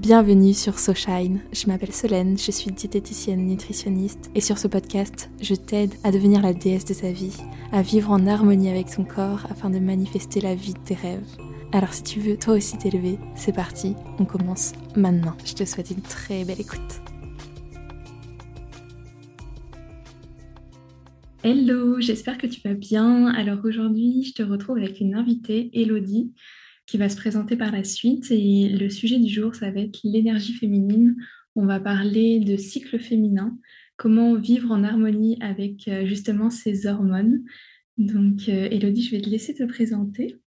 Bienvenue sur SoShine. Je m'appelle Solène, je suis diététicienne nutritionniste et sur ce podcast, je t'aide à devenir la déesse de sa vie, à vivre en harmonie avec ton corps afin de manifester la vie de tes rêves. Alors si tu veux toi aussi t'élever, c'est parti, on commence maintenant. Je te souhaite une très belle écoute. Hello, j'espère que tu vas bien. Alors aujourd'hui, je te retrouve avec une invitée, Elodie qui va se présenter par la suite. Et le sujet du jour, ça va être l'énergie féminine. On va parler de cycle féminin, comment vivre en harmonie avec euh, justement ces hormones. Donc, euh, Elodie, je vais te laisser te présenter.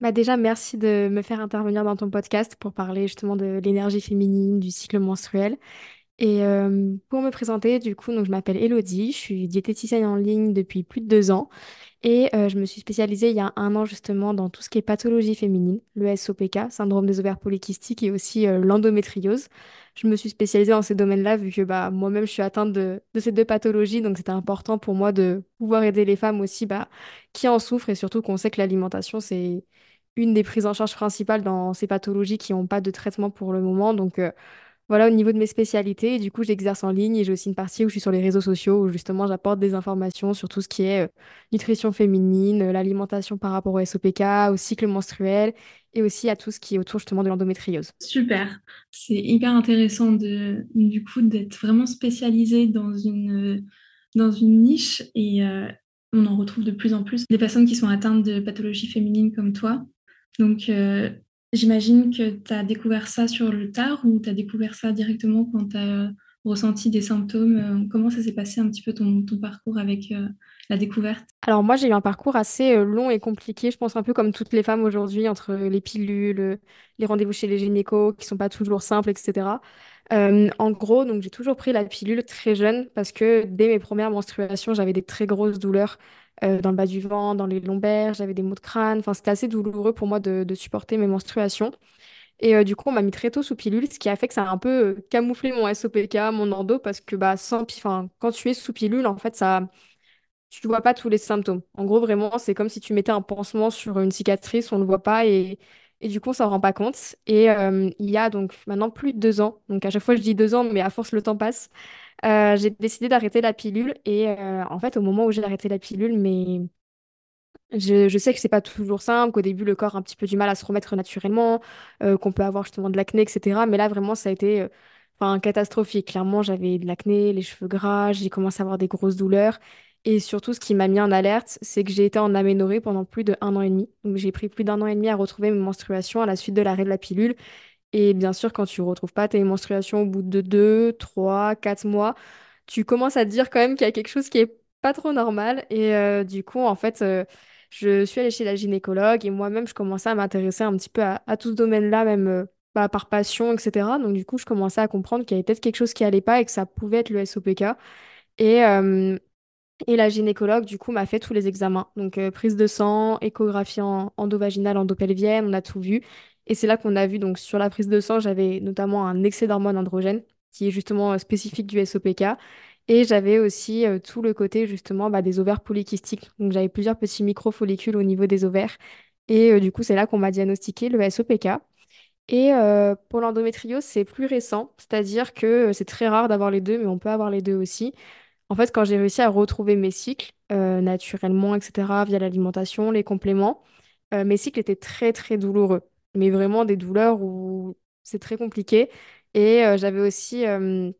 Bah déjà, merci de me faire intervenir dans ton podcast pour parler justement de l'énergie féminine, du cycle menstruel. Et euh, pour me présenter, du coup, donc je m'appelle Elodie, je suis diététicienne en ligne depuis plus de deux ans et euh, je me suis spécialisée il y a un an justement dans tout ce qui est pathologie féminine, le SOPK, syndrome des ovaires polykystiques et aussi euh, l'endométriose. Je me suis spécialisée dans ces domaines-là vu que bah, moi-même je suis atteinte de, de ces deux pathologies, donc c'était important pour moi de pouvoir aider les femmes aussi bah, qui en souffrent et surtout qu'on sait que l'alimentation c'est une des prises en charge principales dans ces pathologies qui n'ont pas de traitement pour le moment. Donc euh, voilà, au niveau de mes spécialités, et du coup, j'exerce en ligne et j'ai aussi une partie où je suis sur les réseaux sociaux où justement j'apporte des informations sur tout ce qui est euh, nutrition féminine, euh, l'alimentation par rapport au SOPK, au cycle menstruel et aussi à tout ce qui est autour justement de l'endométriose. Super, c'est hyper intéressant de, du coup d'être vraiment spécialisé dans une, dans une niche et euh, on en retrouve de plus en plus des personnes qui sont atteintes de pathologies féminines comme toi. Donc, J'imagine que tu as découvert ça sur le tard ou tu as découvert ça directement quand tu as ressenti des symptômes. Euh, comment ça s'est passé un petit peu ton, parcours avec euh, la découverte? Alors moi j'ai eu un parcours assez euh, long et compliqué, je pense un peu comme toutes les femmes aujourd'hui, entre les pilules, les rendez-vous chez les gynécos qui sont pas toujours simples, etc. en gros, donc j'ai toujours pris la pilule très jeune parce que dès mes premières menstruations, j'avais des très grosses douleurs euh, dans le bas du ventre, dans les lombaires, j'avais des maux de crâne. Enfin, c'était assez douloureux pour moi de, supporter mes menstruations. Et euh, du coup, on m'a mis très tôt sous pilule, ce qui a fait que ça a un peu euh, camouflé mon SOPK, mon endo, parce que bah, sans, enfin, quand tu es sous pilule, en fait, ça, tu vois pas tous les symptômes. En gros, vraiment, c'est comme si tu mettais un pansement sur une cicatrice, on ne le voit pas et, et du coup, on s'en rend pas compte. Et il y a donc maintenant plus de deux ans, donc à chaque fois je dis deux ans, mais à force le temps passe, euh, j'ai décidé d'arrêter la pilule et euh, en fait au moment où j'ai arrêté la pilule, mais je, sais que c'est pas toujours simple, qu'au début le corps a un petit peu du mal à se remettre naturellement, euh, qu'on peut avoir justement de l'acné, etc. Mais là vraiment ça a été enfin, catastrophique. Clairement j'avais de l'acné, les cheveux gras, j'ai commencé à avoir des grosses douleurs. Et surtout, ce qui m'a mis en alerte, c'est que j'ai été en aménorrhée pendant plus de un an et demi. Donc, j'ai pris plus d'un an et demi à retrouver mes menstruations à la suite de l'arrêt de la pilule. Et bien sûr, quand tu retrouves pas tes menstruations au bout de 2, 3, 4 mois, tu commences à te dire quand même qu'il y a quelque chose qui est pas trop normal. Et euh, du coup, en fait, euh, je suis allée chez la gynécologue et moi-même, je commençais à m'intéresser un petit peu à, tout ce domaine-là, même euh, bah, par passion, etc. Donc, du coup, je commençais à comprendre qu'il y avait peut-être quelque chose qui allait pas et que ça pouvait être le SOPK. Et, et la gynécologue, du coup, m'a fait tous les examens. Donc, prise de sang, échographie endovaginale, endopelvienne, on a tout vu. Et c'est là qu'on a vu, donc sur la prise de sang, j'avais notamment un excès d'hormones androgènes, qui est justement euh, spécifique du SOPK. Et j'avais aussi euh, tout le côté justement bah, des ovaires polykystiques. Donc j'avais plusieurs petits micro-follicules au niveau des ovaires. Et euh, du coup, c'est là qu'on m'a diagnostiqué le SOPK. Et pour l'endométriose, c'est plus récent, c'est-à-dire que c'est très rare d'avoir les deux, mais on peut avoir les deux aussi. En fait, quand j'ai réussi à retrouver mes cycles naturellement, etc., via l'alimentation, les compléments, mes cycles étaient très très douloureux mais vraiment des douleurs où c'est très compliqué. Et euh, j'avais aussi euh,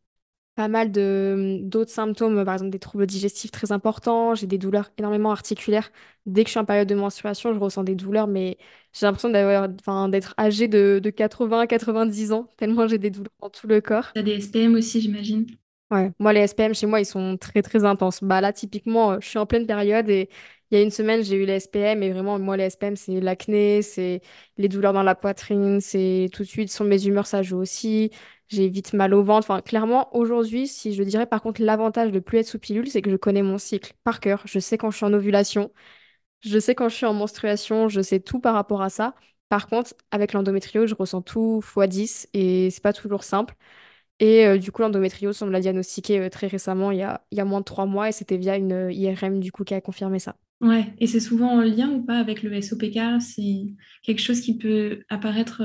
pas mal de d'autres symptômes, par exemple des troubles digestifs très importants, j'ai des douleurs énormément articulaires. Dès que je suis en période de menstruation, je ressens des douleurs, mais j'ai l'impression d'avoir, enfin, d'être âgée de, de 80 90 ans, tellement j'ai des douleurs dans tout le corps. Tu as des SPM aussi, j'imagine. Ouais, moi les SPM chez moi ils sont très très intenses. Bah là typiquement euh, je suis en pleine période et il y a une semaine j'ai eu les SPM et vraiment moi les SPM c'est l'acné, c'est les douleurs dans la poitrine, c'est tout de suite sur mes humeurs ça joue aussi. J'ai vite mal au ventre. Enfin clairement aujourd'hui si je dirais par contre l'avantage de plus être sous pilule c'est que je connais mon cycle par cœur. Je sais quand je suis en ovulation, je sais quand je suis en menstruation, je sais tout par rapport à ça. Par contre avec l'endométriose je ressens tout x 10 et c'est pas toujours simple. Et euh, du coup, l'endométriose, on me l'a diagnostiqué euh, très récemment, il y a, il y a moins de trois mois, et c'était via une euh, IRM du coup qui a confirmé ça. Ouais, et c'est souvent en lien ou pas avec le SOPK C'est quelque chose qui peut apparaître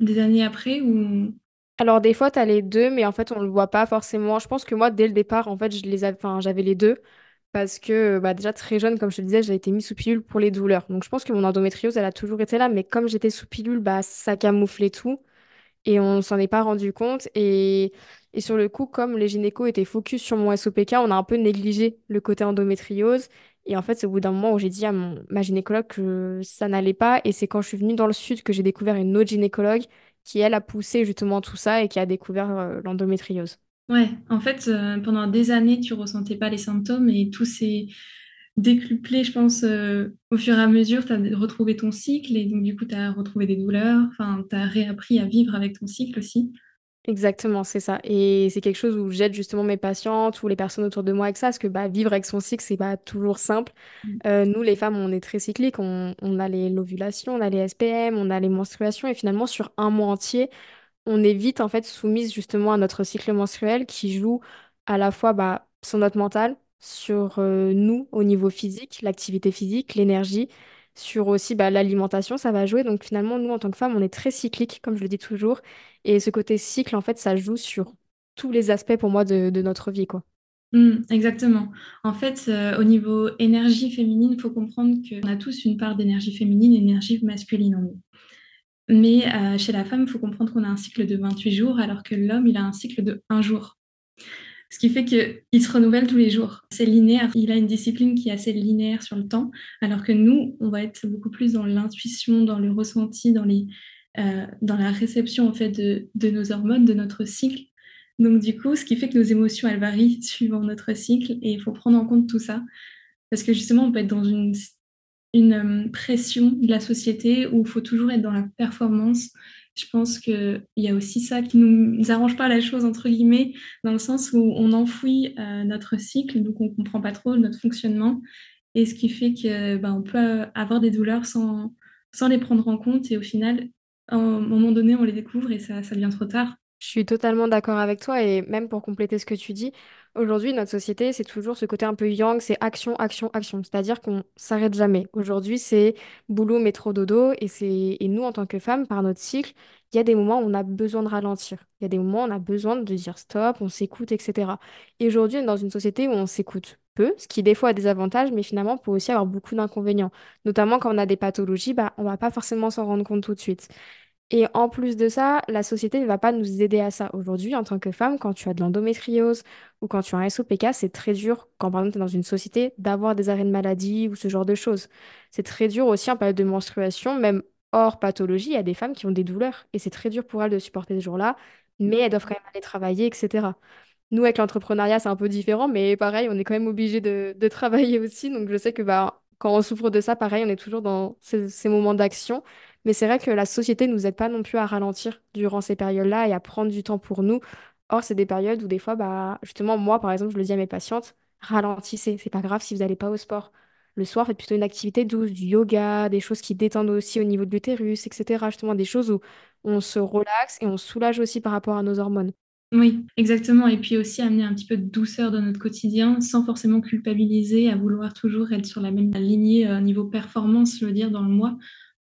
des années après ou... Alors des fois, tu as les deux, mais en fait, on le voit pas forcément. Je pense que moi, dès le départ, en fait, je les j'avais les deux. Parce que bah, déjà très jeune, comme je te disais, j'ai été mise sous pilule pour les douleurs. Donc je pense que mon endométriose, elle a toujours été là, mais comme j'étais sous pilule, bah, ça camouflait tout. et on s'en est pas rendu compte. Et, et sur le coup, comme les gynécos étaient focus sur mon SOPK, on a un peu négligé le côté endométriose. Et en fait, c'est au bout d'un moment où j'ai dit à ma gynécologue que ça n'allait pas. Et c'est quand je suis venue dans le sud que j'ai découvert une autre gynécologue qui, elle, a poussé justement tout ça et qui a découvert euh, l'endométriose. Ouais, en fait, euh, pendant des années, tu ressentais pas les symptômes et tout s'est décuplé, je pense, euh, au fur et à mesure, tu as retrouvé ton cycle et donc du coup, tu as retrouvé des douleurs, enfin, tu as réappris à vivre avec ton cycle aussi. Exactement, c'est ça. Et c'est quelque chose où j'aide justement mes patientes ou les personnes autour de moi avec ça, parce que bah, vivre avec son cycle, c'est pas toujours simple. Euh, nous, les femmes, on est très cycliques. On, on a les l'ovulation, on a les SPM, on a les menstruations. Et finalement, sur un mois entier, on est vite en fait soumise justement à notre cycle menstruel qui joue à la fois bah, sur notre mental, sur euh, nous au niveau physique, l'activité physique, l'énergie, sur aussi bah, l'alimentation, ça va jouer. Donc finalement, nous en tant que femmes, on est très cyclique, comme je le dis toujours. Et ce côté cycle, en fait, ça joue sur tous les aspects pour moi de, notre vie, quoi. Mm, exactement. En fait, euh, au niveau énergie féminine, il faut comprendre qu'on a tous une part d'énergie féminine et d'énergie masculine en nous. Mais euh, chez la femme, il faut comprendre qu'on a un cycle de 28 jours, alors que l'homme, il a un cycle de un jour. Ce qui fait qu'il se renouvelle tous les jours. C'est linéaire. Il a une discipline qui est assez linéaire sur le temps, alors que nous, on va être beaucoup plus dans l'intuition, dans le ressenti, dans, les, euh, dans la réception en fait, de, de nos hormones, de notre cycle. Donc du coup, ce qui fait que nos émotions, elles varient suivant notre cycle, et il faut prendre en compte tout ça. Parce que justement, on peut être dans une une euh, pression de la société où il faut toujours être dans la performance. Je pense qu'il y a aussi ça qui ne nous arrange pas la chose, entre guillemets, dans le sens où on enfouit euh, notre cycle, donc on ne comprend pas trop notre fonctionnement, et ce qui fait que ben, peut avoir des douleurs sans, sans les prendre en compte, et au final, à un moment donné, on les découvre et ça, ça devient trop tard. Je suis totalement d'accord avec toi et même pour compléter ce que tu dis, aujourd'hui notre société c'est toujours ce côté un peu yang, c'est action, action, action, c'est-à-dire qu'on s'arrête jamais. Aujourd'hui c'est boulot, métro, dodo et c'est et nous en tant que femmes par notre cycle, il y a des moments où on a besoin de ralentir, il y a des moments où on a besoin de dire stop, on s'écoute, etc. Et aujourd'hui on est dans une société où on s'écoute peu, ce qui des fois a des avantages, mais finalement peut aussi avoir beaucoup d'inconvénients, notamment quand on a des pathologies, bah on va pas forcément s'en rendre compte tout de suite. Et en plus de ça, la société ne va pas nous aider à ça. Aujourd'hui, en tant que femme, quand tu as de l'endométriose ou quand tu as un SOPK, c'est très dur, quand par exemple tu es dans une société, d'avoir des arrêts de maladie ou ce genre de choses. C'est très dur aussi en période de menstruation, même hors pathologie, il y a des femmes qui ont des douleurs et c'est très dur pour elles de supporter ce jour-là, mais elles doivent quand même aller travailler, etc. Nous, avec l'entrepreneuriat, c'est un peu différent, mais pareil, on est quand même obligé de, travailler aussi. Donc, je sais que bah, quand on souffre de ça, pareil, on est toujours dans ces moments d'action. Mais c'est vrai que la société ne nous aide pas non plus à ralentir durant ces périodes-là et à prendre du temps pour nous. Or, c'est des périodes où des fois, bah, justement, moi, par exemple, je le dis à mes patientes, ralentissez. C'est pas grave si vous n'allez pas au sport. Le soir, faites plutôt une activité douce, du yoga, des choses qui détendent aussi au niveau de l'utérus, etc. Justement, des choses où on se relaxe et on soulage aussi par rapport à nos hormones. Oui, exactement. Et puis aussi amener un petit peu de douceur dans notre quotidien sans forcément culpabiliser à vouloir toujours être sur la même lignée euh, niveau performance, je veux dire, dans le mois.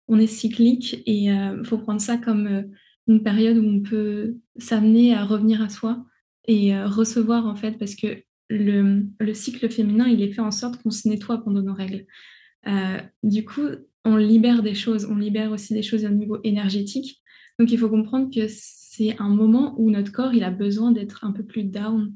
On est cyclique et il faut prendre ça comme euh, une période où on peut s'amener à revenir à soi et euh, recevoir en fait, parce que le, le cycle féminin, il est fait en sorte qu'on se nettoie pendant nos règles. Euh, du coup, on libère des choses, on libère aussi des choses au niveau énergétique. Donc, il faut comprendre que c'est un moment où notre corps, il a besoin d'être un peu plus down.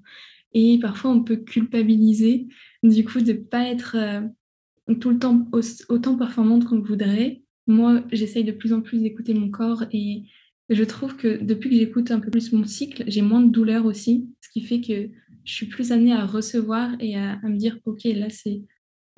Et parfois, on peut culpabiliser, du coup, de pas être euh, tout le temps au- autant performante qu'on voudrait. Moi, j'essaye de plus en plus d'écouter mon corps et je trouve que depuis que j'écoute un peu plus mon cycle, j'ai moins de douleur aussi, ce qui fait que je suis plus amenée à recevoir et à, me dire, OK, là, c'est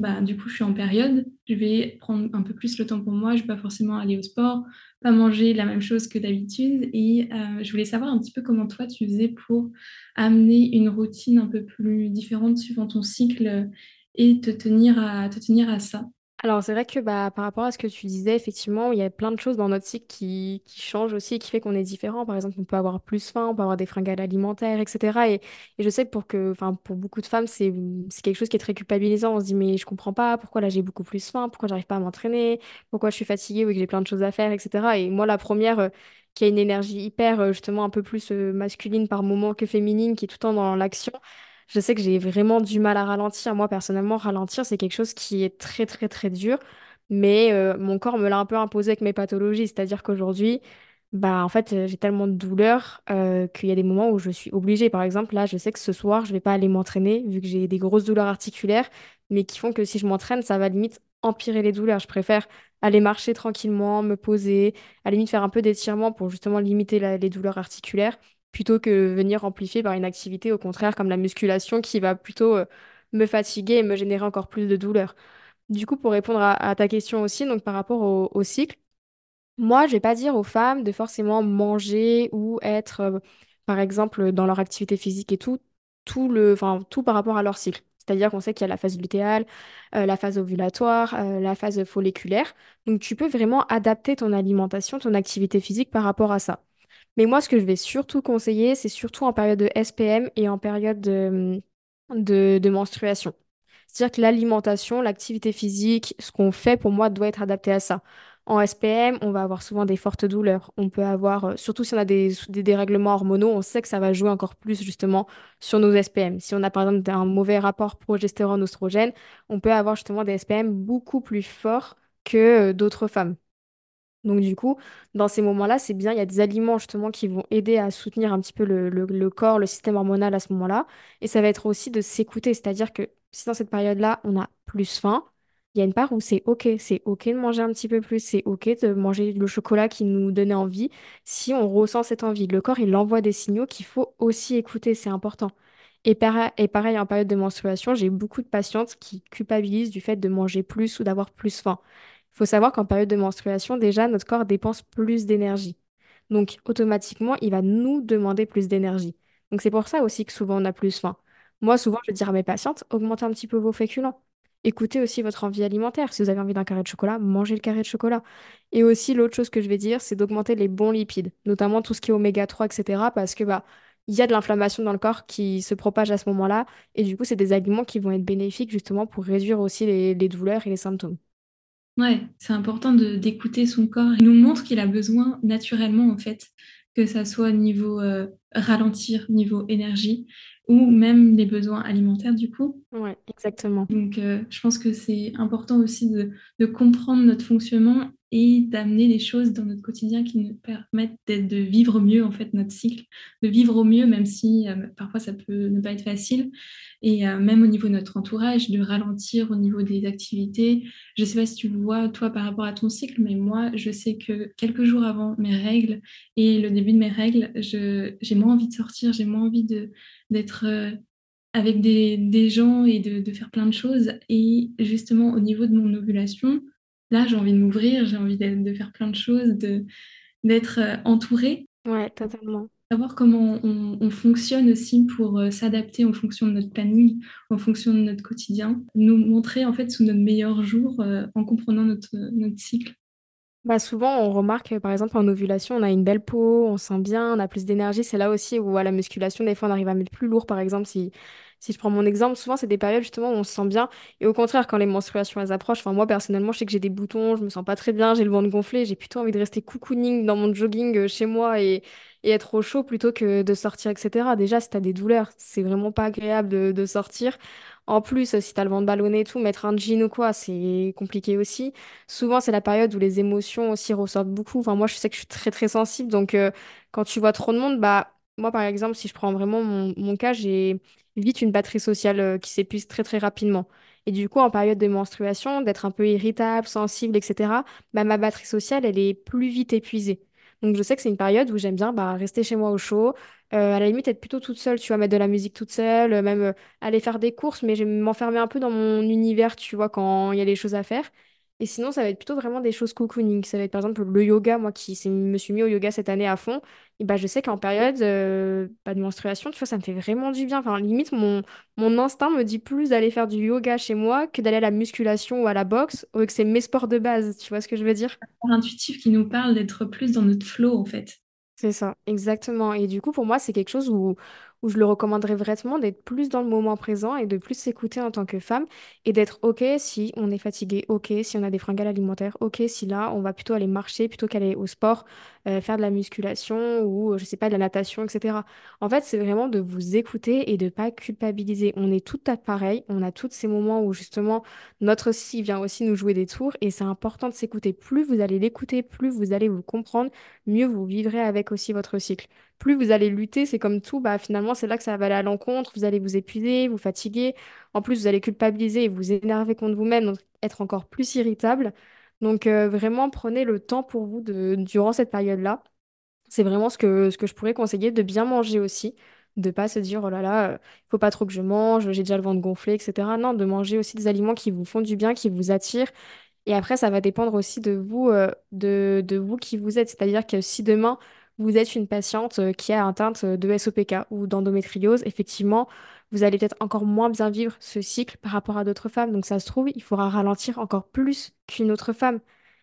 bah, du coup, je suis en période, je vais prendre un peu plus le temps pour moi, je ne vais pas forcément aller au sport, pas manger la même chose que d'habitude. Et euh, je voulais savoir un petit peu comment toi tu faisais pour amener une routine un peu plus différente suivant ton cycle et te tenir à ça. Alors, c'est vrai que bah, par rapport à ce que tu disais, effectivement, il y a plein de choses dans notre cycle qui, qui changent aussi qui fait qu'on est différent. Par exemple, on peut avoir plus faim, on peut avoir des fringales alimentaires, etc. Et, je sais que pour, que, pour beaucoup de femmes, c'est, c'est quelque chose qui est très culpabilisant. On se dit, mais je comprends pas, pourquoi là j'ai beaucoup plus faim, pourquoi j'arrive pas à m'entraîner, pourquoi je suis fatiguée ou que j'ai plein de choses à faire, etc. Et moi, la première, euh, qui a une énergie hyper, euh, justement, un peu plus euh, masculine par moment que féminine, qui est tout le temps dans l'action. Je sais que j'ai vraiment du mal à ralentir. Moi, personnellement, ralentir, c'est quelque chose qui est très, très, très dur. Mais euh, mon corps me l'a un peu imposé avec mes pathologies. C'est-à-dire qu'aujourd'hui, bah, en fait, euh, j'ai tellement de douleurs euh, qu'il y a des moments où je suis obligée. Par exemple, là, je sais que ce soir, je vais pas aller m'entraîner vu que j'ai des grosses douleurs articulaires, mais qui font que si je m'entraîne, ça va limite empirer les douleurs. Je préfère aller marcher tranquillement, me poser, à la limite faire un peu d'étirement pour justement limiter les douleurs articulaires, plutôt que venir amplifier par une activité, au contraire, comme la musculation, qui va plutôt euh, me fatiguer et me générer encore plus de douleurs. Du coup, pour répondre à, ta question aussi, donc par rapport au cycle, moi, je vais pas dire aux femmes de forcément manger ou être, euh, par exemple, dans leur activité physique et tout, tout le, tout par rapport à leur cycle. C'est-à-dire qu'on sait qu'il y a la phase lutéale, euh, la phase ovulatoire, la phase folliculaire. Donc, tu peux vraiment adapter ton alimentation, ton activité physique par rapport à ça. Mais moi, ce que je vais surtout conseiller, c'est surtout en période de SPM et en période de, de, de menstruation. C'est-à-dire que l'alimentation, l'activité physique, ce qu'on fait pour moi doit être adapté à ça. En SPM, on va avoir souvent des fortes douleurs. On peut avoir, euh, surtout si on a des, des dérèglements hormonaux, on sait que ça va jouer encore plus justement sur nos SPM. Si on a par exemple un mauvais rapport progestérone-oestrogène, on peut avoir justement des SPM beaucoup plus forts que euh, d'autres femmes. Donc du coup, dans ces moments-là, c'est bien, il y a des aliments justement qui vont aider à soutenir un petit peu le, corps, le système hormonal à ce moment-là. Et ça va être aussi de s'écouter, c'est-à-dire que si dans cette période-là, on a plus faim, il y a une part où c'est OK, c'est OK de manger un petit peu plus, c'est OK de manger le chocolat qui nous donnait envie, si on ressent cette envie. Le corps, il envoie des signaux qu'il faut aussi écouter, c'est important. Et, et pareil, en période de menstruation, j'ai beaucoup de patientes qui culpabilisent du fait de manger plus ou d'avoir plus faim. Faut savoir qu'en période de menstruation, déjà, notre corps dépense plus d'énergie. Donc, automatiquement, il va nous demander plus d'énergie. Donc, c'est pour ça aussi que souvent, on a plus faim. Moi, souvent, je vais dire à mes patientes, augmentez un petit peu vos féculents. Écoutez aussi votre envie alimentaire. Si vous avez envie d'un carré de chocolat, mangez le carré de chocolat. Et aussi, l'autre chose que je vais dire, c'est d'augmenter les bons lipides, notamment tout ce qui est oméga 3, etc. Parce que bah, il y a de l'inflammation dans le corps qui se propage à ce moment-là. Et du coup, c'est des aliments qui vont être bénéfiques justement pour réduire aussi les douleurs et les symptômes. Ouais, c'est important de d'écouter son corps. Il nous montre qu'il a besoin naturellement, en fait, que ça soit niveau euh, ralentir, niveau énergie, ou même les besoins alimentaires, du coup. Ouais, exactement. Donc, euh, je pense que c'est important aussi de, de comprendre notre fonctionnement et d'amener des choses dans notre quotidien qui nous permettent de vivre mieux, en fait, notre cycle, de vivre au mieux, même si euh, parfois ça peut ne pas être facile. Et euh, même au niveau de notre entourage, de ralentir au niveau des activités. Je ne sais pas si tu le vois, toi, par rapport à ton cycle, mais moi, je sais que quelques jours avant mes règles et le début de mes règles, j'ai moins envie de sortir, j'ai moins envie d'être... euh, avec des, des gens et de, de faire plein de choses. Et justement, au niveau de mon ovulation, là, j'ai envie de m'ouvrir, j'ai envie de, de faire plein de choses, de, d'être euh, entourée, Ouais, totalement. savoir comment on, on fonctionne aussi pour euh, s'adapter en fonction de notre planning, en fonction de notre quotidien, nous montrer en fait sous notre meilleur jour euh, en comprenant notre, notre cycle. Bah souvent, on remarque, euh, par exemple, en ovulation, on a une belle peau, on sent bien, on a plus d'énergie. C'est là aussi où, à la musculation, des fois, on arrive à mettre plus lourd. Par exemple, si, si je prends mon exemple, souvent, c'est des périodes, justement, où on se sent bien. Et au contraire, quand les menstruations, elles approchent, enfin, moi, personnellement, je sais que j'ai des boutons, je me sens pas très bien, j'ai le ventre gonflé, j'ai plutôt envie de rester cocooning dans mon jogging euh, chez moi et, et être au chaud plutôt que de sortir, etc. Déjà, si t'as des douleurs, c'est vraiment pas agréable de, de sortir. En plus, euh, si t'as le ventre ballonné et tout, mettre un jean ou quoi, c'est compliqué aussi. Souvent, c'est la période où les émotions aussi ressortent beaucoup. Enfin, moi, je sais que je suis très, très sensible. Donc, euh, quand tu vois trop de monde, bah, moi, par exemple, si je prends vraiment mon, cas, j'ai vite une batterie sociale euh, qui s'épuise très, très rapidement. Et du coup, en période de menstruation, d'être un peu irritable, sensible, etc., bah, ma batterie sociale, elle est plus vite épuisée. Donc, je sais que c'est une période où j'aime bien bah, rester chez moi au chaud. Euh, à la limite, être plutôt toute seule, tu vois, mettre de la musique toute seule, euh, même euh, aller faire des courses, mais je vais m'enfermer un peu dans mon univers, tu vois, quand il y a des choses à faire. Et sinon, ça va être plutôt vraiment des choses cocooning. Ça va être par exemple le yoga, moi qui me suis mis au yoga cette année à fond. Et bah, je sais qu'en période euh, bah, de menstruation, tu vois, ça me fait vraiment du bien. Enfin, limite, mon, mon instinct me dit plus d'aller faire du yoga chez moi que d'aller à la musculation ou à la boxe, ou que c'est mes sports de base. Tu vois ce que je veux dire? Intuitif qui nous parle d'être plus dans notre flow en fait. C'est ça, exactement. Et du coup, pour moi, c'est quelque chose où, où je le recommanderais vraiment d'être plus dans le moment présent et de plus s'écouter en tant que femme et d'être OK si on est fatigué, OK si on a des fringales alimentaires, OK si là, on va plutôt aller marcher plutôt qu'aller au sport, euh, faire de la musculation ou, je sais pas, de la natation, etc. En fait, c'est vraiment de vous écouter et de pas culpabiliser. On est toutes pareil, on a tous ces moments où justement notre si vient aussi nous jouer des tours et c'est important de s'écouter. Plus vous allez l'écouter, plus vous allez vous comprendre, mieux vous vivrez avec aussi votre cycle. Plus vous allez lutter, c'est comme tout, bah finalement c'est là que ça va aller à l'encontre, vous allez vous épuiser, vous fatiguer. En plus, vous allez culpabiliser et vous énerver contre vous-même, donc être encore plus irritable. Donc euh, vraiment, prenez le temps pour vous de, durant cette période-là. C'est vraiment ce que, ce que je pourrais conseiller, de bien manger aussi, de pas se dire, oh là là, il faut pas trop que je mange, j'ai déjà le ventre gonflé, etc. Non, de manger aussi des aliments qui vous font du bien, qui vous attirent. Et après, ça va dépendre aussi de vous, euh, de, de vous qui vous êtes. C'est-à-dire que si demain, vous êtes une patiente euh, qui est atteinte de SOPK ou d'endométriose, effectivement, vous allez peut-être encore moins bien vivre ce cycle par rapport à d'autres femmes. Donc ça se trouve, il faudra ralentir encore plus qu'une autre femme.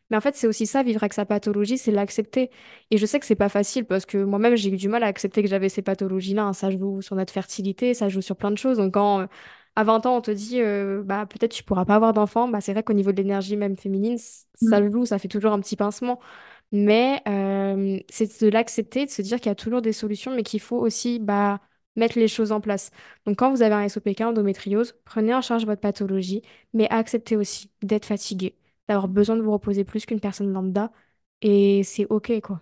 Mais en fait, c'est aussi ça, vivre avec sa pathologie, c'est l'accepter. Et je sais que c'est pas facile parce que moi-même, j'ai eu du mal à accepter que j'avais ces pathologies-là. hein. Ça joue sur notre fertilité, ça joue sur plein de choses. Donc quand euh, à 20 ans, on te dit, euh, bah peut-être tu pourras pas avoir d'enfant, bah c'est vrai qu'au niveau de l'énergie même féminine, ça Mm. joue, ça fait toujours un petit pincement. Mais euh, c'est de l'accepter, de se dire qu'il y a toujours des solutions, mais qu'il faut aussi bah, mettre les choses en place. Donc, quand vous avez un SOPK, endométriose, prenez en charge votre pathologie, mais acceptez aussi d'être fatigué, d'avoir besoin de vous reposer plus qu'une personne lambda. Et c'est OK, quoi.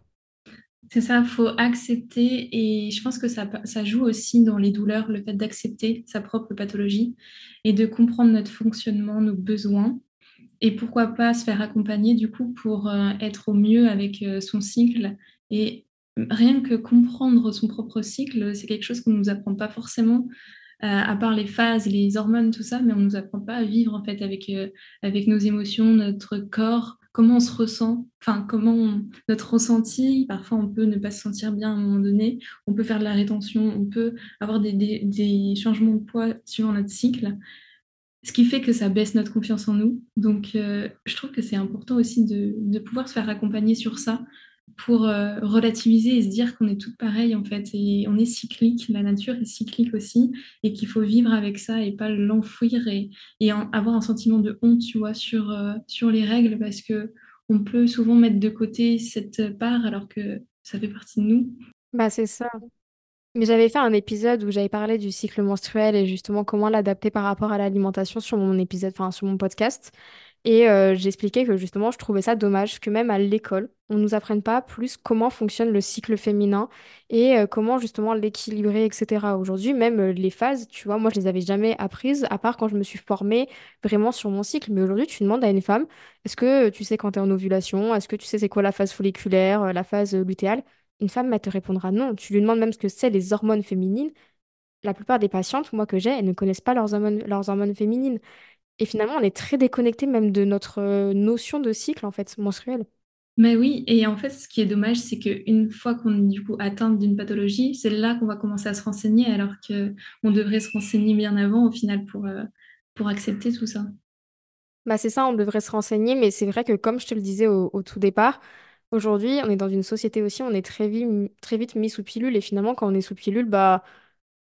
C'est ça, faut accepter et je pense que ça, ça joue aussi dans les douleurs, le fait d'accepter sa propre pathologie et de comprendre notre fonctionnement, nos besoins et pourquoi pas se faire accompagner du coup pour euh, être au mieux avec euh, son cycle. Et rien que comprendre son propre cycle, c'est quelque chose qu'on ne nous apprend pas forcément euh, à part les phases, les hormones, tout ça, mais on ne nous apprend pas à vivre en fait avec, avec nos émotions, notre corps, comment on se ressent, enfin comment notre ressenti. Parfois, on peut ne pas se sentir bien à un moment donné, on peut faire de la rétention, on peut avoir des- des changements de poids suivant notre cycle, ce qui fait que ça baisse notre confiance en nous. Donc, euh, je trouve que c'est important aussi de, pouvoir se faire accompagner sur ça pour euh, relativiser et se dire qu'on est toutes pareilles en fait et on est cyclique, la nature est cyclique aussi et qu'il faut vivre avec ça et pas l'enfouir et, avoir un sentiment de honte, tu vois, sur, euh, sur les règles parce que on peut souvent mettre de côté cette part alors que ça fait partie de nous. Bah, c'est ça. Mais j'avais fait un épisode où j'avais parlé du cycle menstruel et justement comment l'adapter par rapport à l'alimentation sur mon épisode, enfin sur mon podcast. Et euh, j'expliquais que justement, je trouvais ça dommage que même à l'école, on nous apprenne pas plus comment fonctionne le cycle féminin et euh, comment justement l'équilibrer, etc. Aujourd'hui, même euh, les phases, tu vois, moi, je les avais jamais apprises, à part quand je me suis formée vraiment sur mon cycle. Mais aujourd'hui, tu demandes à une femme, est-ce que tu sais quand tu es en ovulation? Est-ce que tu sais c'est quoi la phase folliculaire, la phase lutéale? Une femme, elle te répondra non. Tu lui demandes même ce que c'est les hormones féminines. La plupart des patientes, moi, que j'ai, elles ne connaissent pas leurs hormones, leurs hormones féminines. Et finalement, on est très déconnecté même de notre euh, notion de cycle, en fait, menstruel. Mais oui, et en fait, ce qui est dommage, c'est qu'une fois qu'on est du coup atteinte d'une pathologie, c'est là qu'on va commencer à se renseigner, alors que on devrait se renseigner bien avant, au final, pour, euh, pour accepter tout ça. Bah, c'est ça, on devrait se renseigner, mais c'est vrai que comme je te le disais au, au tout départ, aujourd'hui, on est dans une société aussi, on est très vite, très vite mis sous pilule, et finalement, quand on est sous pilule, bah,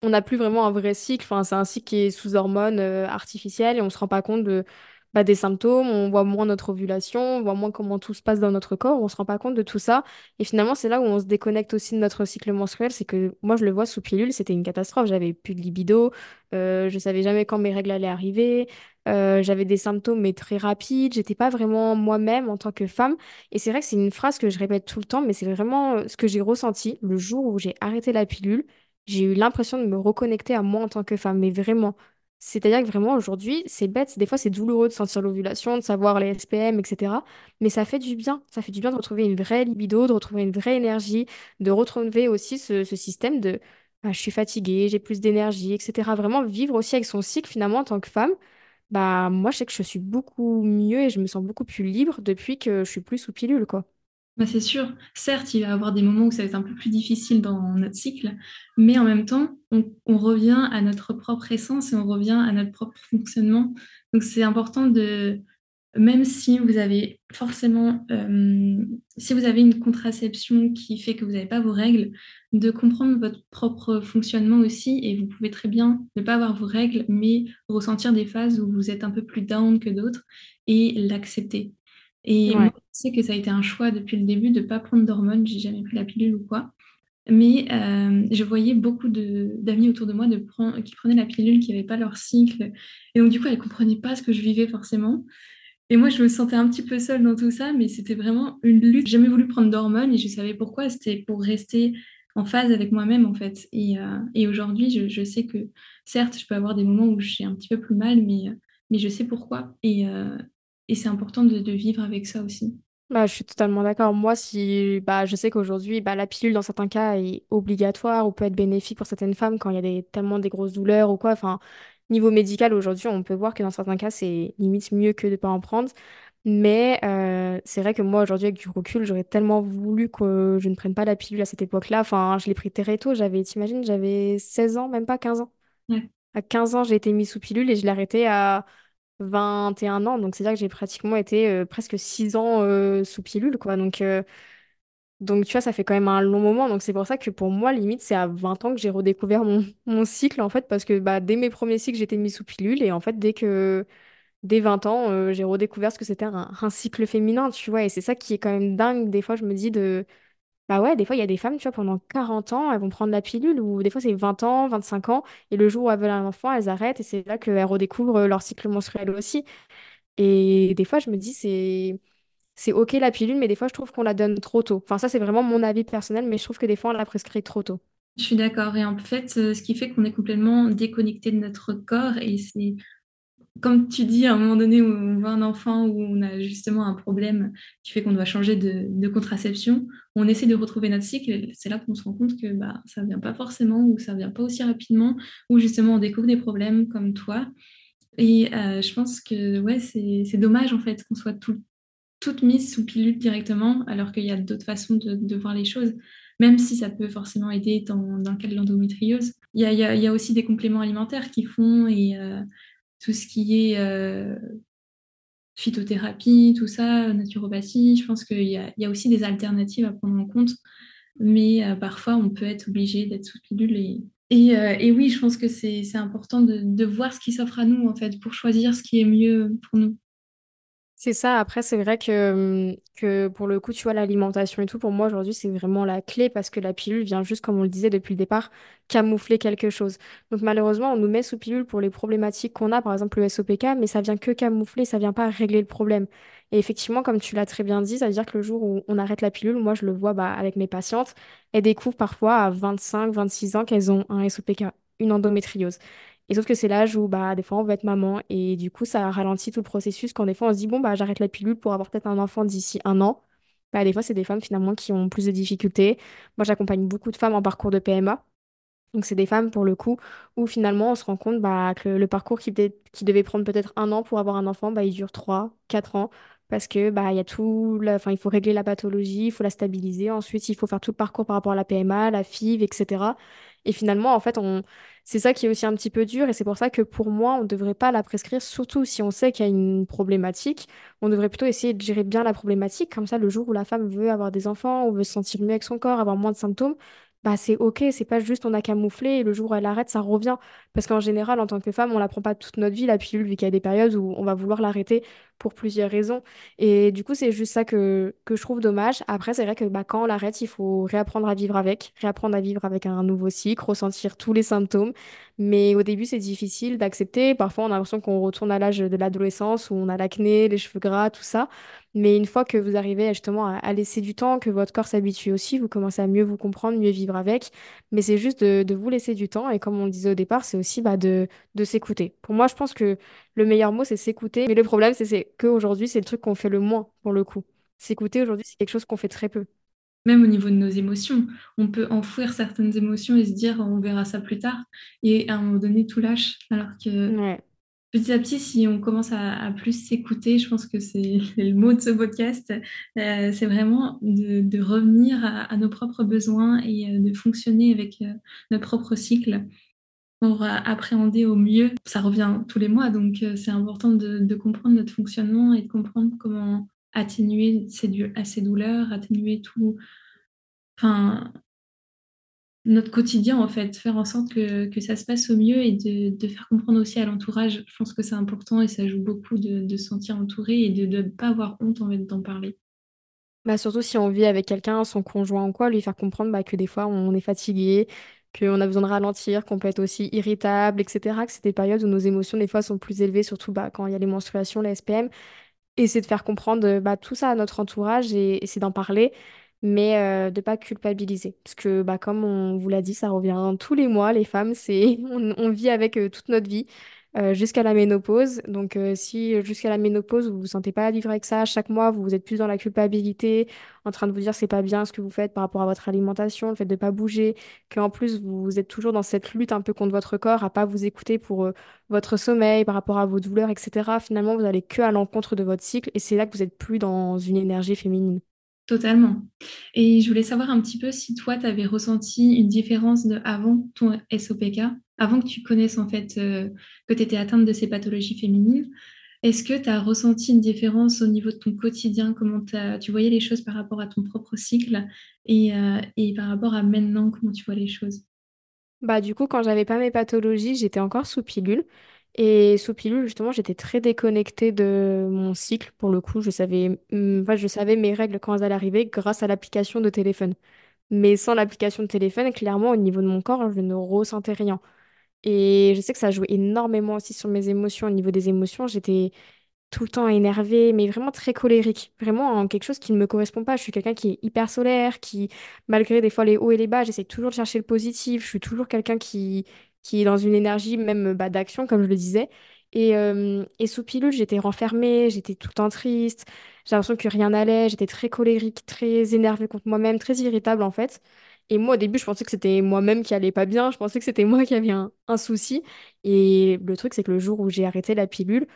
on n'a plus vraiment un vrai cycle. Enfin, c'est un cycle qui est sous hormones euh, artificielles et on se rend pas compte de, bah, des symptômes. On voit moins notre ovulation, on voit moins comment tout se passe dans notre corps. On se rend pas compte de tout ça. Et finalement, c'est là où on se déconnecte aussi de notre cycle menstruel. C'est que moi, je le vois sous pilule, c'était une catastrophe. J'avais plus de libido, euh, je savais jamais quand mes règles allaient arriver. euh, j'avais des symptômes mais très rapides, j'étais pas vraiment moi-même en tant que femme. Et c'est vrai que c'est une phrase que je répète tout le temps, mais c'est vraiment euh, ce que j'ai ressenti le jour où j'ai arrêté la pilule j'ai eu l'impression de me reconnecter à moi en tant que femme, mais vraiment. C'est-à-dire que vraiment aujourd'hui, c'est bête, des fois c'est douloureux de sentir l'ovulation, de savoir les SPM, etc. Mais ça fait du bien. Ça fait du bien de retrouver une vraie libido, de retrouver une vraie énergie, de retrouver aussi ce, système de bah, je suis fatiguée, j'ai plus d'énergie, etc. Vraiment vivre aussi avec son cycle finalement en tant que femme. Bah moi je sais que je suis beaucoup mieux et je me sens beaucoup plus libre depuis que je suis plus sous pilule, quoi. Bah, c'est sûr, certes, il va y avoir des moments où ça va être un peu plus difficile dans notre cycle, mais en même temps, on, revient à notre propre essence et on revient à notre propre fonctionnement. Donc c'est important de même si vous avez forcément, euh, si vous avez une contraception qui fait que vous n'avez pas vos règles, de comprendre votre propre fonctionnement aussi. Et vous pouvez très bien ne pas avoir vos règles, mais ressentir des phases où vous êtes un peu plus down que d'autres et l'accepter. Et moi, je sais que ça a été un choix depuis le début de ne pas prendre d'hormones. J'ai jamais pris la pilule ou quoi. Mais euh, je voyais beaucoup d'amis autour de moi de prendre- qui prenaient la pilule, qui n'avaient pas leur cycle. Et donc, du coup, elles ne comprenaient pas ce que je vivais forcément. Et moi, je me sentais un petit peu seule dans tout ça, mais c'était vraiment une lutte. J'ai jamais voulu prendre d'hormones et je savais pourquoi. C'était pour rester en phase avec moi-même, en fait. Et, euh, et aujourd'hui, je, je sais que, certes, je peux avoir des moments où j'ai un petit peu plus mal, mais, euh, mais je sais pourquoi. Et, euh, et c'est important de, de vivre avec ça aussi. Bah, je suis totalement d'accord. Moi, si, bah, je sais qu'aujourd'hui, bah, la pilule, dans certains cas, est obligatoire ou peut être bénéfique pour certaines femmes quand il y a des, tellement des grosses douleurs ou quoi. Enfin, niveau médical, aujourd'hui, on peut voir que dans certains cas, c'est limite mieux que de ne pas en prendre. Mais euh, c'est vrai que moi, aujourd'hui, avec du recul, j'aurais tellement voulu que je ne prenne pas la pilule à cette époque-là. Enfin, je l'ai pris très tôt. J'avais, t'imagines, j'avais 16 ans, même pas 15 ans. Ouais. À 15 ans, j'ai été mise sous pilule et je l'ai arrêté à 21 ans. Donc, c'est-à-dire que j'ai pratiquement été euh, presque 6 ans euh, sous pilule, quoi. Donc, euh, donc, tu vois, ça fait quand même un long moment. Donc, c'est pour ça que pour moi, limite, c'est à 20 ans que j'ai redécouvert mon, mon cycle, en fait, parce que bah, dès mes premiers cycles, j'étais mise sous pilule. Et en fait, dès que, dès 20 ans, j'ai redécouvert ce que c'était un, un cycle féminin, tu vois. Et c'est ça qui est quand même dingue. Des fois, je me dis de. Bah ouais, des fois, il y a des femmes, tu vois, pendant 40 ans, elles vont prendre la pilule, ou des fois, c'est 20 ans, 25 ans, et le jour où elles veulent un enfant, elles arrêtent, et c'est là qu'elles redécouvrent leur cycle menstruel aussi. Et des fois, je me dis, c'est c'est ok la pilule, mais des fois, je trouve qu'on la donne trop tôt. Enfin, ça, c'est vraiment mon avis personnel, mais je trouve que des fois, on la prescrit trop tôt. Je suis d'accord. Et en fait, euh, ce qui fait qu'on est complètement déconnecté de notre corps. Et c'est, comme tu dis, à un moment donné on voit un enfant, où on a justement un problème qui fait qu'on doit changer de, contraception, on essaie de retrouver notre cycle. C'est là qu'on se rend compte que bah, ça ne vient pas forcément, ou ça ne vient pas aussi rapidement, ou justement on découvre des problèmes comme toi. Et euh, je pense que ouais, c'est, dommage en fait qu'on soit tout, toutes mises sous pilule directement, alors qu'il y a d'autres façons de, voir les choses, même si ça peut forcément aider dans, le cas de l'endométriose. Il y a, y a aussi des compléments alimentaires qui font et euh, tout ce qui est euh, phytothérapie, tout ça, naturopathie, je pense qu'il y y a aussi des alternatives à prendre en compte, mais euh, parfois on peut être obligé d'être sous pilule et, euh, et oui, je pense que c'est c'est important de, de voir ce qui s'offre à nous en fait pour choisir ce qui est mieux pour nous. C'est ça, après c'est vrai que, hum, que pour le coup, tu vois, l'alimentation et tout, pour moi aujourd'hui, c'est vraiment la clé parce que la pilule vient juste, comme on le disait depuis le départ, camoufler quelque chose. Donc malheureusement, on nous met sous pilule pour les problématiques qu'on a, par exemple le SOPK, mais ça vient que camoufler, ça vient pas régler le problème. Et effectivement, comme tu l'as très bien dit, ça veut dire que le jour où on arrête la pilule, moi je le vois bah, avec mes patientes, elles découvrent parfois à 25, 26 ans qu'elles ont un SOPK, une endométriose. Et sauf que c'est l'âge où bah, des fois on veut être maman et du coup ça ralentit tout le processus quand des fois on se dit bon bah j'arrête la pilule pour avoir peut-être un enfant d'ici un an. Bah, des fois c'est des femmes finalement qui ont plus de difficultés. Moi j'accompagne beaucoup de femmes en parcours de PMA. Donc c'est des femmes pour le coup où finalement on se rend compte bah, que le, parcours qui, devait prendre peut-être un an pour avoir un enfant, bah, il dure trois, quatre ans parce que bah, y a tout, enfin, il faut régler la pathologie, il faut la stabiliser, ensuite il faut faire tout le parcours par rapport à la PMA, la FIV, etc. Et finalement en fait on... c'est ça qui est aussi un petit peu dur et c'est pour ça que pour moi on ne devrait pas la prescrire, surtout si on sait qu'il y a une problématique, on devrait plutôt essayer de gérer bien la problématique, comme ça le jour où la femme veut avoir des enfants ou veut se sentir mieux avec son corps, avoir moins de symptômes, bah c'est ok, c'est pas juste on a camouflé et le jour où elle arrête, ça revient. Parce qu'en général, en tant que femme, on la prend pas toute notre vie, la pilule, vu qu'il y a des périodes où on va vouloir l'arrêter pour plusieurs raisons. Et du coup, c'est juste ça que, que je trouve dommage. Après, c'est vrai que bah, quand on l'arrête, il faut réapprendre à vivre avec, réapprendre à vivre avec un nouveau cycle, ressentir tous les symptômes. Mais au début, c'est difficile d'accepter. Parfois, on a l'impression qu'on retourne à l'âge de l'adolescence où on a l'acné, les cheveux gras, tout ça. Mais une fois que vous arrivez justement à, laisser du temps, que votre corps s'habitue aussi, vous commencez à mieux vous comprendre, mieux vivre avec. Mais c'est juste de, de vous laisser du temps. Et comme on disait au départ, c'est aussi bah, de, de s'écouter. Pour moi, je pense que le meilleur mot, c'est s'écouter. Mais le problème, c'est qu'aujourd'hui, c'est le truc qu'on fait le moins, pour le coup. S'écouter, aujourd'hui, c'est quelque chose qu'on fait très peu. Même au niveau de nos émotions, on peut enfouir certaines émotions et se dire on verra ça plus tard, et à un moment donné tout lâche. Alors que Ouais. petit à petit, si on commence à, à plus s'écouter, je pense que c'est le mot de ce podcast, euh, c'est vraiment de, de revenir à, à nos propres besoins et euh, de fonctionner avec euh, notre propre cycle. Pour euh, appréhender au mieux. Ça revient tous les mois, donc euh, c'est important de, comprendre notre fonctionnement et de comprendre comment atténuer ces, ces douleurs, atténuer tout, enfin, notre quotidien, en fait, faire en sorte que, que ça se passe au mieux et de, faire comprendre aussi à l'entourage. Je pense que c'est important et ça joue beaucoup de, de se sentir entouré et de ne pas avoir honte, en fait, d'en parler. Bah, surtout si on vit avec quelqu'un, son conjoint ou quoi, lui faire comprendre bah, que des fois on est fatigué, qu'on a besoin de ralentir, qu'on peut être aussi irritable, etc. Que c'est des périodes où nos émotions des fois sont plus élevées, surtout bah, quand il y a les menstruations, les SPM. Et c'est de faire comprendre euh, bah, tout ça à notre entourage et, et c'est d'en parler, mais euh, de pas culpabiliser. Parce que bah, comme on vous l'a dit, ça revient tous les mois, les femmes, c'est on, on vit avec euh, toute notre vie euh, jusqu'à la ménopause. Donc euh, si jusqu'à la ménopause, vous vous sentez pas à vivre avec ça, chaque mois, vous êtes plus dans la culpabilité, en train de vous dire c'est pas bien ce que vous faites par rapport à votre alimentation, le fait de pas bouger, qu'en plus vous êtes toujours dans cette lutte un peu contre votre corps, à pas vous écouter pour euh, votre sommeil, par rapport à vos douleurs, etc. Finalement, vous allez que à l'encontre de votre cycle et c'est là que vous êtes plus dans une énergie féminine. Totalement. Et je voulais savoir un petit peu si toi, tu avais ressenti une différence de avant ton SOPK, avant que tu connaisses en fait euh, que tu étais atteinte de ces pathologies féminines. Est-ce que tu as ressenti une différence au niveau de ton quotidien, comment tu voyais les choses par rapport à ton propre cycle et, euh, et par rapport à maintenant, comment tu vois les choses? Bah, du coup, quand j'avais pas mes pathologies, j'étais encore sous pilule. Et sous pilule, justement, j'étais très déconnectée de mon cycle. Pour le coup, je savais, hum, enfin, je savais mes règles quand elles allaient arriver grâce à l'application de téléphone. Mais sans l'application de téléphone, clairement, au niveau de mon corps, je ne ressentais rien. Et je sais que ça jouait énormément aussi sur mes émotions. Au niveau des émotions, j'étais tout le temps énervée, mais vraiment très colérique. Vraiment en quelque chose qui ne me correspond pas. Je suis quelqu'un qui est hyper solaire, qui, malgré des fois les hauts et les bas, j'essaie toujours de chercher le positif. Je suis toujours quelqu'un qui, qui est dans une énergie même bah, d'action, comme je le disais. Et, euh, et sous pilule, j'étais renfermée, j'étais tout le temps triste. J'ai l'impression que rien n'allait. J'étais très colérique, très énervée contre moi-même, très irritable en fait. Et moi, au début, je pensais que c'était moi-même qui allait pas bien. Je pensais que c'était moi qui avais un, souci. Et le truc, c'est que le jour où j'ai arrêté la pilule,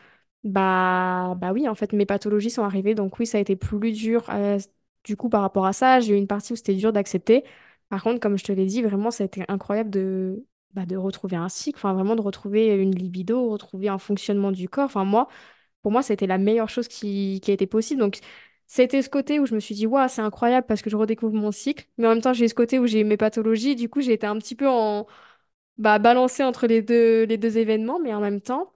bah, bah oui, en fait, mes pathologies sont arrivées. Donc oui, ça a été plus dur. euh, du coup, par rapport à ça, j'ai eu une partie où c'était dur d'accepter. Par contre, comme je te l'ai dit, vraiment, ça a été incroyable de, bah, de retrouver un cycle, enfin vraiment de retrouver une libido, retrouver un fonctionnement du corps. Enfin, moi, pour moi, c'était la meilleure chose qui, qui a été possible. Donc, c'était ce côté où je me suis dit, waouh, c'est incroyable parce que je redécouvre mon cycle. Mais en même temps, j'ai ce côté où j'ai mes pathologies. Du coup, j'ai été un petit peu en, bah, balancée entre les deux, les deux événements. Mais en même temps,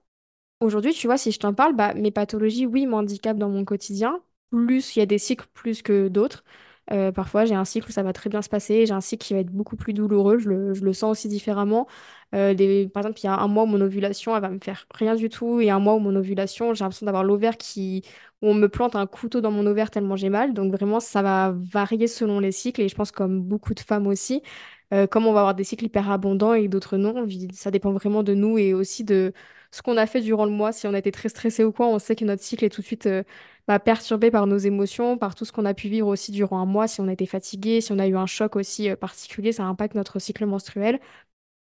Aujourd'hui, tu vois, si je t'en parle, bah, mes pathologies, oui, m'handicapent dans mon quotidien. Plus il y a des cycles plus que d'autres. Euh, parfois, j'ai un cycle où ça va très bien se passer, j'ai un cycle qui va être beaucoup plus douloureux, je le, sens aussi différemment. Euh, par exemple, il y a un mois où mon ovulation, elle va me faire rien du tout, et un mois où mon ovulation, j'ai l'impression d'avoir l'ovaire qui... où on me plante un couteau dans mon ovaire tellement j'ai mal. Donc vraiment, ça va varier selon les cycles, et je pense comme beaucoup de femmes aussi. Euh, comme on va avoir des cycles hyper abondants et d'autres non, ça dépend vraiment de nous et aussi de ce qu'on a fait durant le mois. Si on a été très stressé ou quoi, on sait que notre cycle est tout de suite bah, perturbé par nos émotions, par tout ce qu'on a pu vivre aussi durant un mois. Si on a été fatigué, si on a eu un choc aussi euh, particulier, ça impacte notre cycle menstruel.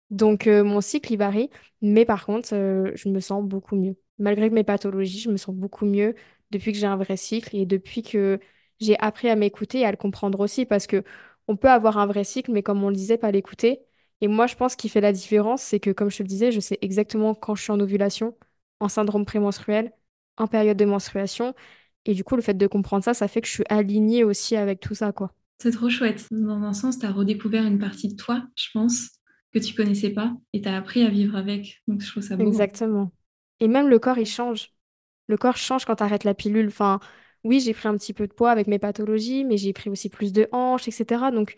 Donc euh, mon cycle, il varie, mais par contre, euh, je me sens beaucoup mieux. Malgré mes pathologies, je me sens beaucoup mieux depuis que j'ai un vrai cycle et depuis que j'ai appris à m'écouter et à le comprendre aussi, parce que on peut avoir un vrai cycle, mais comme on le disait, pas l'écouter. Et moi, je pense qu'il fait la différence, c'est que, comme je te le disais, je sais exactement quand je suis en ovulation, en syndrome prémenstruel, en période de menstruation. Et du coup, le fait de comprendre ça, ça fait que je suis alignée aussi avec tout ça, quoi. C'est trop chouette. Dans un sens, tu as redécouvert une partie de toi, je pense, que tu connaissais pas et tu as appris à vivre avec. Donc, je trouve ça beau. Exactement. Et même le corps, il change. Le corps change quand tu arrêtes la pilule. Enfin, oui, j'ai pris un petit peu de poids avec mes pathologies, mais j'ai pris aussi plus de hanches, etc. Donc,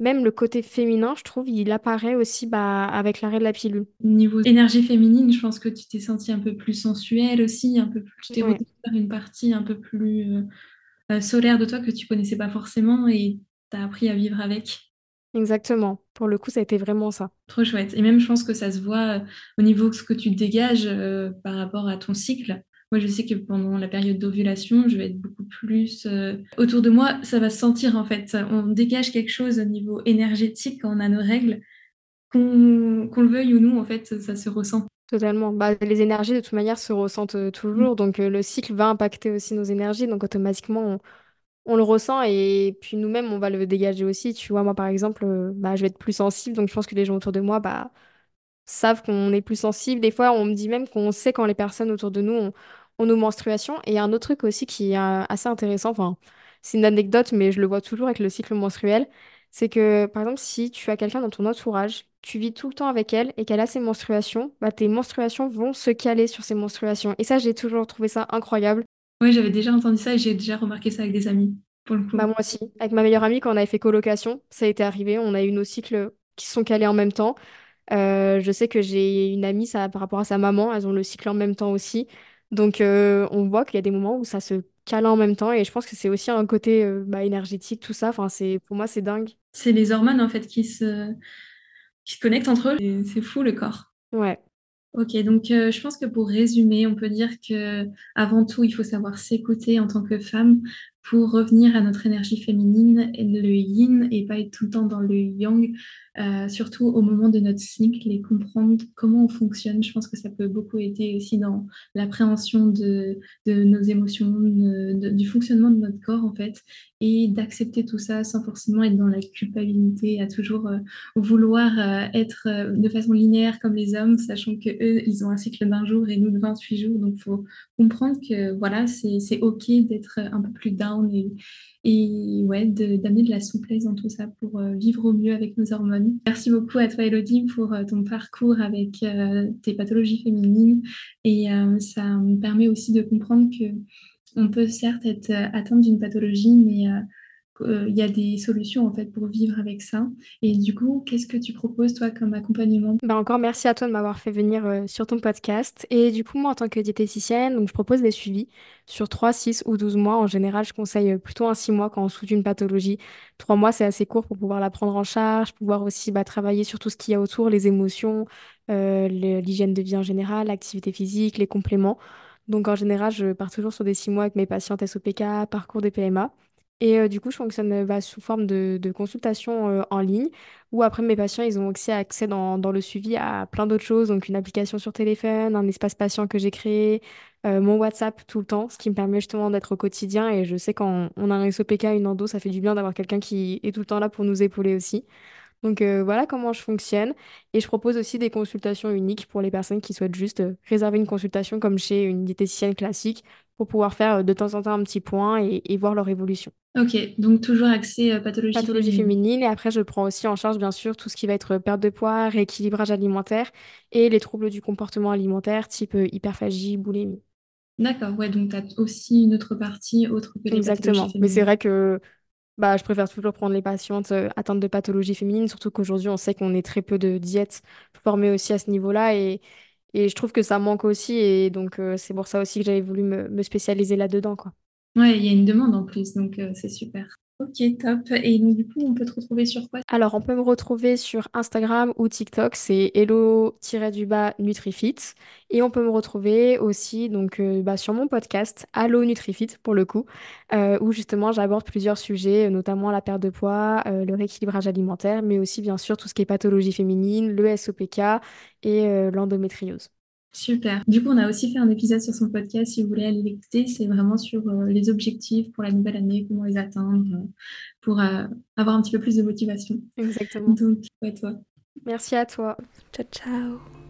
même le côté féminin, je trouve, il apparaît aussi bah, avec l'arrêt de la pilule. Niveau énergie féminine, je pense que tu t'es sentie un peu plus sensuelle aussi, un peu plus, tu t'es Ouais, une partie un peu plus euh, euh, solaire de toi que tu connaissais pas forcément et tu as appris à vivre avec. exactement. Pour le coup, ça a été vraiment ça. Trop chouette. Et même, je pense que ça se voit euh, au niveau de ce que tu dégages euh, par rapport à ton cycle. Moi, je sais que pendant la période d'ovulation, je vais être beaucoup plus euh, autour de moi. Ça va se sentir en fait. On dégage quelque chose au niveau énergétique quand on a nos règles. Qu'on le veuille ou non, en fait, ça se ressent. Totalement. Bah, les énergies, de toute manière, se ressentent euh, toujours. Donc, euh, le cycle va impacter aussi nos énergies. Donc, automatiquement, on, on le ressent. Et puis, nous-mêmes, on va le dégager aussi. Tu vois, moi, par exemple, euh, bah, je vais être plus sensible. Donc, je pense que les gens autour de moi, bah, savent qu'on est plus sensible. Des fois, on me dit même qu'on sait quand les personnes autour de nous ont, ont nos menstruations. Et il y a un autre truc aussi qui est euh, assez intéressant, enfin, c'est une anecdote, mais je le vois toujours avec le cycle menstruel, c'est que, par exemple, si tu as quelqu'un dans ton entourage, tu vis tout le temps avec elle et qu'elle a ses menstruations, bah, tes menstruations vont se caler sur ses menstruations. Et ça, j'ai toujours trouvé ça incroyable. Oui, j'avais déjà entendu ça et j'ai déjà remarqué ça avec des amis, pour le coup. Bah, moi aussi. Avec ma meilleure amie, quand on avait fait colocation, ça a été arrivé. On a eu nos cycles qui se sont calés en même temps. Euh, je sais que j'ai une amie, ça, par rapport à sa maman, elles ont le cycle en même temps aussi. Donc, euh, on voit qu'il y a des moments où ça se cale en même temps. Et je pense que c'est aussi un côté euh, bah, énergétique, tout ça. Enfin, c'est, pour moi, c'est dingue. C'est les hormones, en fait, qui se, qui se connectent entre eux. C'est fou, le corps. Ouais. Ok, donc euh, je pense que pour résumer, on peut dire que avant tout, il faut savoir s'écouter en tant que femme pour revenir à notre énergie féminine, le yin, et pas être tout le temps dans le yang, euh, surtout au moment de notre cycle et comprendre comment on fonctionne. Je pense que ça peut beaucoup aider aussi dans l'appréhension de, nos émotions, du fonctionnement de notre corps en fait, et d'accepter tout ça sans forcément être dans la culpabilité, à toujours euh, vouloir euh, être de façon linéaire comme les hommes, sachant que eux, ils ont un cycle d'un jour et nous de 28 jours. Donc, il faut comprendre que voilà, c'est c'est OK d'être un peu plus down et, ouais, d'amener de la souplesse dans tout ça pour euh, vivre au mieux avec nos hormones. Merci beaucoup à toi, Elodie, pour euh, ton parcours avec euh, tes pathologies féminines. Et ça me permet aussi de comprendre que on peut certes être atteinte d'une pathologie, mais il y a des solutions en fait pour vivre avec ça. Et du coup, qu'est-ce que tu proposes toi comme accompagnement? Bah encore merci à toi de m'avoir fait venir euh, sur ton podcast. Et du coup, moi, en tant que diététicienne, donc, je propose des suivis sur 3, 6 ou 12 mois. En général, je conseille euh, plutôt un 6 mois quand on souffre d'une pathologie. 3 mois, c'est assez court pour pouvoir la prendre en charge, pouvoir aussi bah, travailler sur tout ce qu'il y a autour, les émotions, euh, l'hygiène de vie en général, l'activité physique, les compléments. Donc en général, je pars toujours sur des 6 mois avec mes patientes SOPK, parcours des PMA. Et euh, du coup, je fonctionne euh, bah, sous forme de, consultation euh, en ligne, où après mes patients, ils ont aussi accès dans, dans le suivi à plein d'autres choses, donc une application sur téléphone, un espace patient que j'ai créé, euh, mon WhatsApp tout le temps, ce qui me permet justement d'être au quotidien. Et je sais quand on a un SOPK, une endo, ça fait du bien d'avoir quelqu'un qui est tout le temps là pour nous épauler aussi. Donc voilà comment je fonctionne. Et je propose aussi des consultations uniques pour les personnes qui souhaitent juste réserver une consultation comme chez une diététicienne classique pour pouvoir faire euh, de temps en temps un petit point et, et voir leur évolution. Ok, donc toujours accès euh, pathologie Pathologie féminine. féminine et après je prends aussi en charge bien sûr tout ce qui va être euh, perte de poids, rééquilibrage alimentaire et les troubles du comportement alimentaire type euh, hyperphagie, boulimie. D'accord, ouais, donc tu as aussi une autre partie autre que les pathologies Exactement. Mais c'est féminines. vrai que bah, je préfère toujours prendre les patientes atteintes de pathologie féminine, surtout qu'aujourd'hui on sait qu'on est très peu de diètes formées aussi à ce niveau-là et, et je trouve que ça manque aussi et donc euh, c'est pour ça aussi que j'avais voulu me, spécialiser là-dedans, quoi. Ouais, il y a une demande en plus, donc euh, c'est super. Ok, top. Et donc du coup, on peut te retrouver sur quoi? Alors, on peut me retrouver sur Instagram ou TikTok, c'est hello-du-bas Nutrifit. Et on peut me retrouver aussi donc, euh, bah, sur mon podcast, Allo Nutrifit pour le coup, euh, où justement j'aborde plusieurs sujets, euh, notamment la perte de poids, le rééquilibrage alimentaire, mais aussi bien sûr tout ce qui est pathologie féminine, le SOPK et l'endométriose. Super. Du coup, on a aussi fait un épisode sur son podcast, si vous voulez aller l'écouter. C'est vraiment sur euh, les objectifs pour la nouvelle année, comment les atteindre, euh, pour euh, avoir un petit peu plus de motivation. Exactement. Donc, ouais, toi. Merci à toi. Ciao, ciao.